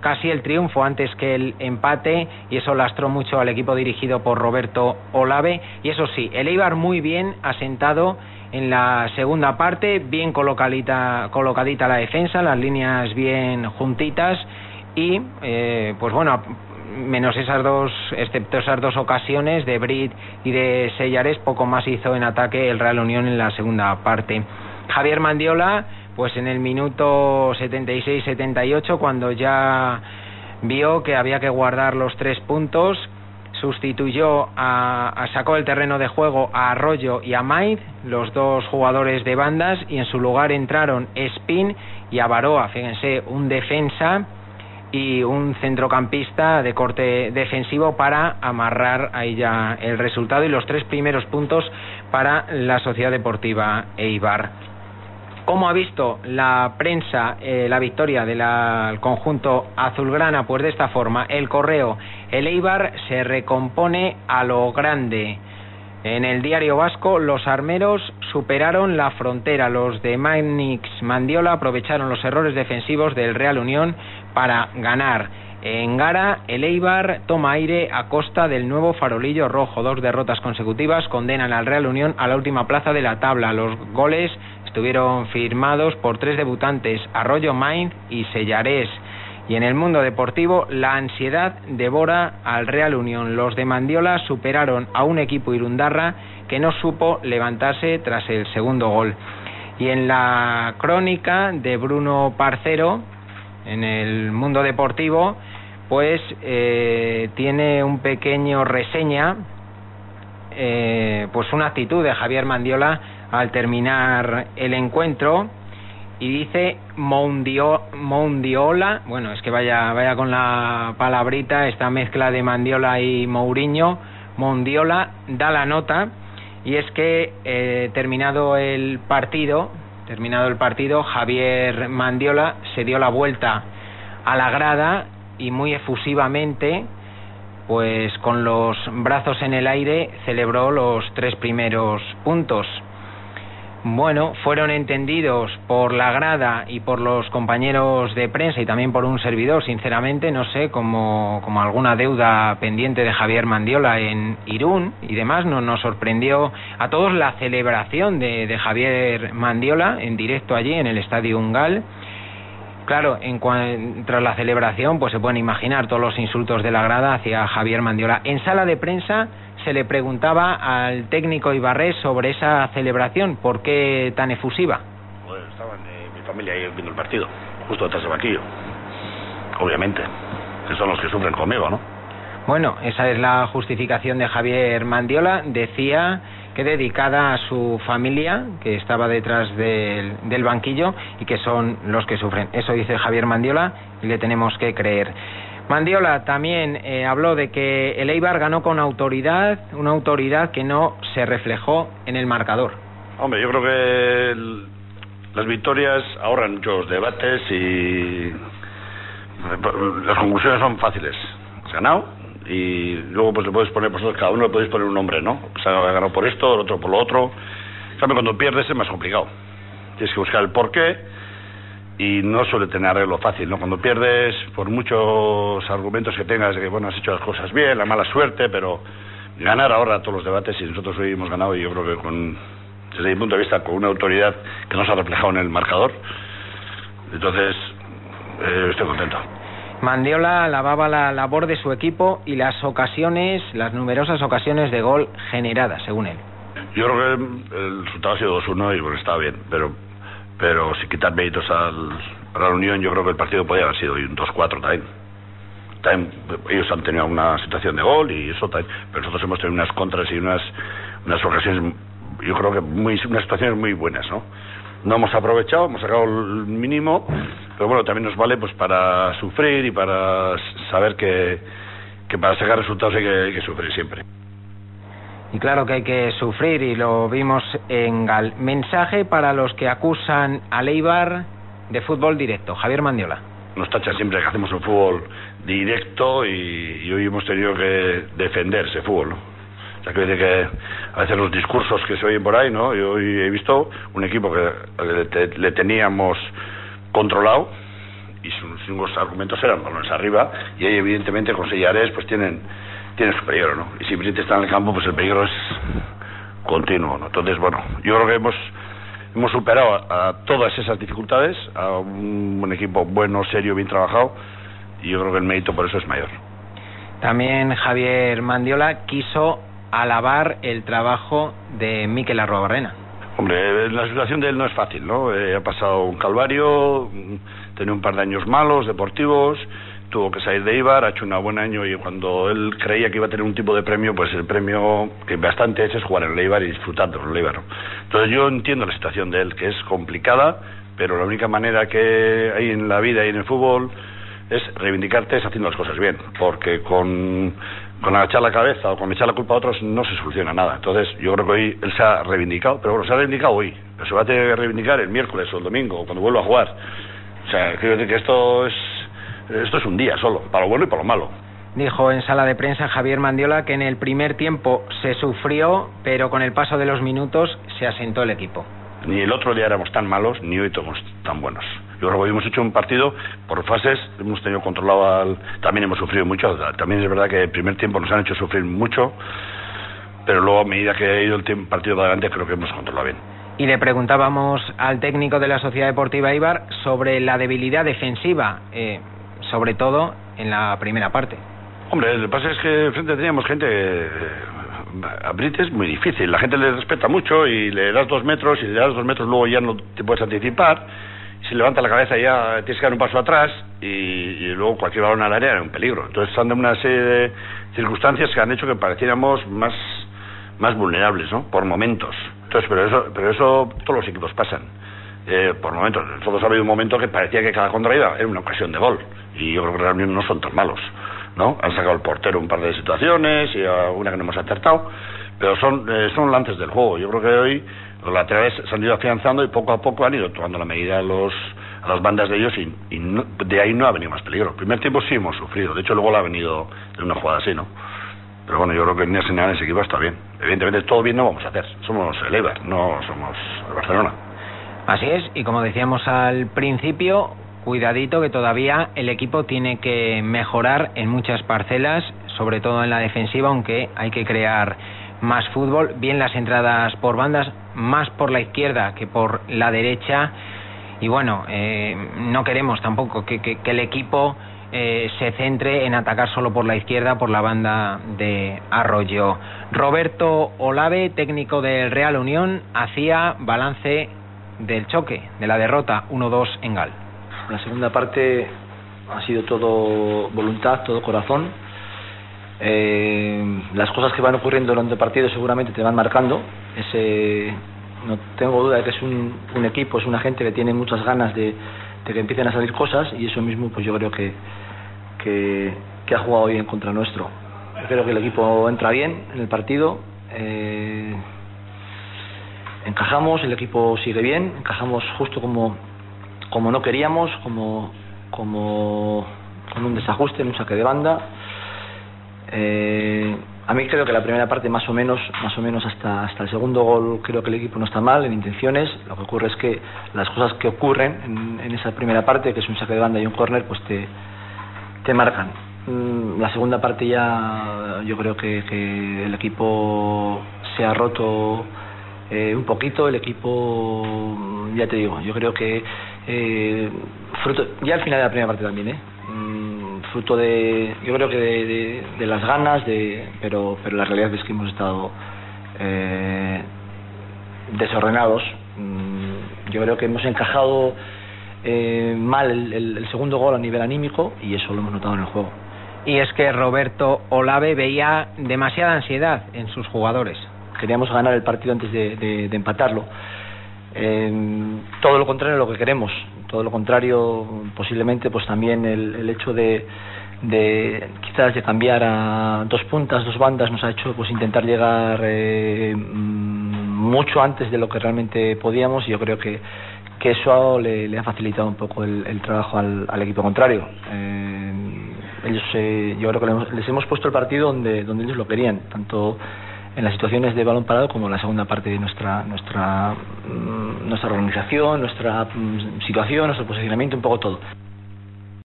casi el triunfo antes que el empate y eso lastró mucho al equipo dirigido por Roberto Olave y eso sí, el Eibar muy bien asentado en la segunda parte, bien colocadita, colocadita la defensa, las líneas bien juntitas y eh, pues bueno, menos esas dos, excepto esas dos ocasiones de Brit y de Sellares, poco más hizo en ataque el Real Unión en la segunda parte. Javier Mandiola pues en el minuto 76-78, cuando ya vio que había que guardar los tres puntos, sustituyó a, sacó el terreno de juego a Arroyo y a Maid, los dos jugadores de bandas, y en su lugar entraron Spin y Avaroa, fíjense, un defensa y un centrocampista de corte defensivo para amarrar ahí ya el resultado y los tres primeros puntos para la Sociedad Deportiva Eibar. ¿Cómo ha visto la prensa eh, la victoria del conjunto azulgrana? Pues de esta forma, el correo, el Eibar se recompone a lo grande. En el diario vasco, los armeros superaron la frontera. Los de Manix Mandiola aprovecharon los errores defensivos del Real Unión para ganar. En Gara, el Eibar toma aire a costa del nuevo farolillo rojo. Dos derrotas consecutivas condenan al Real Unión a la última plaza de la tabla. Los goles estuvieron firmados por tres debutantes, Arroyo Main y Sellarés. Y en el mundo deportivo, la ansiedad devora al Real Unión. Los de Mandiola superaron a un equipo irundarra que no supo levantarse tras el segundo gol. Y en la crónica de Bruno Parcero, en el mundo deportivo, pues eh, tiene un pequeño reseña, eh, pues una actitud de Javier Mandiola al terminar el encuentro y dice Mondiola, bueno, es que vaya, vaya con la palabrita, esta mezcla de Mandiola y Mourinho, Mondiola da la nota y es que eh, terminado el partido, terminado el partido, Javier Mandiola se dio la vuelta a la grada y muy efusivamente, pues con los brazos en el aire, celebró los tres primeros puntos. Bueno, fueron entendidos por la grada y por los compañeros de prensa y también por un servidor, sinceramente, no sé, como, como alguna deuda pendiente de Javier Mandiola en Irún y demás. No, nos sorprendió a todos la celebración de, de Javier Mandiola en directo allí en el Estadio Ungal. Claro, en tras la celebración, pues se pueden imaginar todos los insultos de la grada hacia Javier Mandiola. En sala de prensa se le preguntaba al técnico Ibarrés sobre esa celebración, ¿por qué tan efusiva? Pues estaban eh, mi familia ahí viendo el partido, justo detrás del banquillo. Obviamente, que son los que sufren conmigo, ¿no? Bueno, esa es la justificación de Javier Mandiola. Decía que dedicada a su familia, que estaba detrás del, del, banquillo y que son los que sufren. Eso dice Javier Mandiola y le tenemos que creer. Mandiola también eh, habló de que el Eibar ganó con autoridad, una autoridad que no se reflejó en el marcador. Hombre, yo creo que las victorias ahorran muchos debates y las conclusiones son fáciles. Ganado y luego pues le puedes poner, vosotros cada uno le podéis poner un nombre, ¿no? O sea, ha ganado por esto, el otro por lo otro. En cuando pierdes es más complicado. Tienes que buscar el porqué y no suele tener arreglo fácil, ¿no? Cuando pierdes, por muchos argumentos que tengas de que, bueno, has hecho las cosas bien, la mala suerte, pero ganar ahora todos los debates y nosotros hoy hemos ganado y yo creo que con, desde mi punto de vista, con una autoridad que no se ha reflejado en el marcador, entonces eh, estoy contento. Mandiola alababa la labor de su equipo y las ocasiones, las numerosas ocasiones de gol generadas, según él. Yo creo que el resultado ha sido 2-1 y bueno, estaba bien, pero pero si quitar méritos a la Unión, yo creo que el partido podía haber sido un 2-4 también. también. Ellos han tenido una situación de gol y eso también, pero nosotros hemos tenido unas contras y unas, unas ocasiones, yo creo que muy, unas situaciones muy buenas, ¿no? No hemos aprovechado, hemos sacado el mínimo, pero bueno, también nos vale pues para sufrir y para saber que, que para sacar resultados hay que, hay que sufrir siempre. Y claro que hay que sufrir y lo vimos en Gal. Mensaje para los que acusan a Leibar de fútbol directo. Javier Mandiola. Nos tachan siempre que hacemos un fútbol directo y, hoy hemos tenido que defender ese fútbol. ¿no? Sea, que, que a veces los discursos que se oyen por ahí, ¿no? Yo he visto un equipo que le, teníamos controlado y sus, argumentos eran balones arriba y ahí evidentemente con Sellares pues tienen, tienen su peligro, ¿no? Y si Brite está en el campo pues el peligro es continuo, ¿no? Entonces, bueno, yo creo que hemos hemos superado a, todas esas dificultades, a un equipo bueno, serio, bien trabajado y yo creo que el mérito por eso es mayor. También Javier Mandiola quiso alabar el trabajo de Miquel Arrobarrena. Hombre, la situación de él no es fácil, ¿no? Eh, ha pasado un calvario, tiene un par de años malos, deportivos, tuvo que salir de Ibar, ha hecho un buen año y cuando él creía que iba a tener un tipo de premio, pues el premio que bastante es es jugar en el Eibar y disfrutar de el Entonces yo entiendo la situación de él, que es complicada, pero la única manera que hay en la vida y en el fútbol es reivindicarte es haciendo las cosas bien, porque con, con agachar la cabeza o con echar la culpa a otros no se soluciona nada. Entonces yo creo que hoy él se ha reivindicado, pero bueno, se ha reivindicado hoy, pero se va a tener que reivindicar el miércoles o el domingo, cuando vuelva a jugar. O sea, quiero decir que esto es, esto es un día solo, para lo bueno y para lo malo. Dijo en sala de prensa Javier Mandiola que en el primer tiempo se sufrió, pero con el paso de los minutos se asentó el equipo. Ni el otro día éramos tan malos, ni hoy somos tan buenos. Yo creo que hemos hecho un partido por fases, hemos tenido controlado al... También hemos sufrido mucho, también es verdad que el primer tiempo nos han hecho sufrir mucho, pero luego a medida que ha ido el partido de adelante creo que hemos controlado bien. Y le preguntábamos al técnico de la Sociedad Deportiva Ibar sobre la debilidad defensiva, eh, sobre todo en la primera parte. Hombre, lo que pasa es que frente teníamos gente... Eh, a Brit es muy difícil, la gente le respeta mucho y le das dos metros y le das dos metros luego ya no te puedes anticipar si levanta la cabeza ya tienes que dar un paso atrás y, luego cualquier balón al área era un peligro. Entonces son de una serie de circunstancias que han hecho que pareciéramos más, más vulnerables, ¿no? Por momentos. Entonces, pero eso, pero eso todos los equipos pasan. Eh, por momentos. Nosotros ha habido un momento que parecía que cada contraída era una ocasión de gol. Y yo creo que realmente no son tan malos. ¿no? Han sacado el portero un par de situaciones y una que no hemos acertado. Pero son, eh, son lances del juego. Yo creo que hoy los laterales se han ido afianzando y poco a poco han ido tomando la medida a, los, a las bandas de ellos y, de ahí no ha venido más peligro. El primer tiempo sí hemos sufrido, de hecho luego le ha venido en una jugada así, ¿no? Pero bueno, yo creo que en general ese equipo está bien. Evidentemente todo bien no vamos a hacer, somos el Eibar, no somos el Barcelona. Así es, y como decíamos al principio, cuidadito que todavía el equipo tiene que mejorar en muchas parcelas, sobre todo en la defensiva, aunque hay que crear más fútbol, bien las entradas por bandas, más por la izquierda que por la derecha. Y bueno, eh, no queremos tampoco que, el equipo eh, se centre en atacar solo por la izquierda, por la banda de Arroyo. Roberto Olave, técnico del Real Unión, hacía balance del choque, de la derrota 1-2 en Gal. La segunda parte ha sido todo voluntad, todo corazón eh, las cosas que van ocurriendo durante el partido seguramente te van marcando. No tengo duda de que es un, equipo, es una gente que tiene muchas ganas de, que empiecen a salir cosas y eso mismo pues yo creo que, que, ha jugado hoy en contra nuestro. creo que el equipo entra bien en el partido. Eh, encajamos, el equipo sigue bien, encajamos justo como, como no queríamos, como, como con un desajuste, en un saque de banda eh, a mí creo que la primera parte más o menos, más o menos hasta, hasta el segundo gol creo que el equipo no está mal en intenciones. Lo que ocurre es que las cosas que ocurren en, esa primera parte, que es un saque de banda y un córner, pues te, te marcan. Mm, la segunda parte ya yo creo que, el equipo se ha roto eh, un poquito, el equipo, ya te digo, yo creo que eh, fruto, ya al final de la primera parte también, ¿eh? Fruto de, yo creo que de, las ganas, de, pero, pero la realidad es que hemos estado eh, desordenados. Mm, yo creo que hemos encajado eh, mal el, segundo gol a nivel anímico y eso lo hemos notado en el juego. Y es que Roberto Olave veía demasiada ansiedad en sus jugadores. Queríamos ganar el partido antes de, empatarlo. Todo lo contrario de lo que queremos todo lo contrario, posiblemente pues también el, hecho de, de, quizás de cambiar a dos puntas, dos bandas, nos ha hecho pues intentar llegar eh, mm, mucho antes de lo que realmente podíamos y yo creo que, eso le, ha facilitado un poco el, trabajo al, equipo contrario. Eh, ellos, eh, yo creo que les hemos puesto el partido donde, donde ellos lo querían, tanto en las situaciones de balón parado como la segunda parte de nuestra nuestra mm, nuestra organización, nuestra mm, situación, nuestro posicionamiento, un poco todo.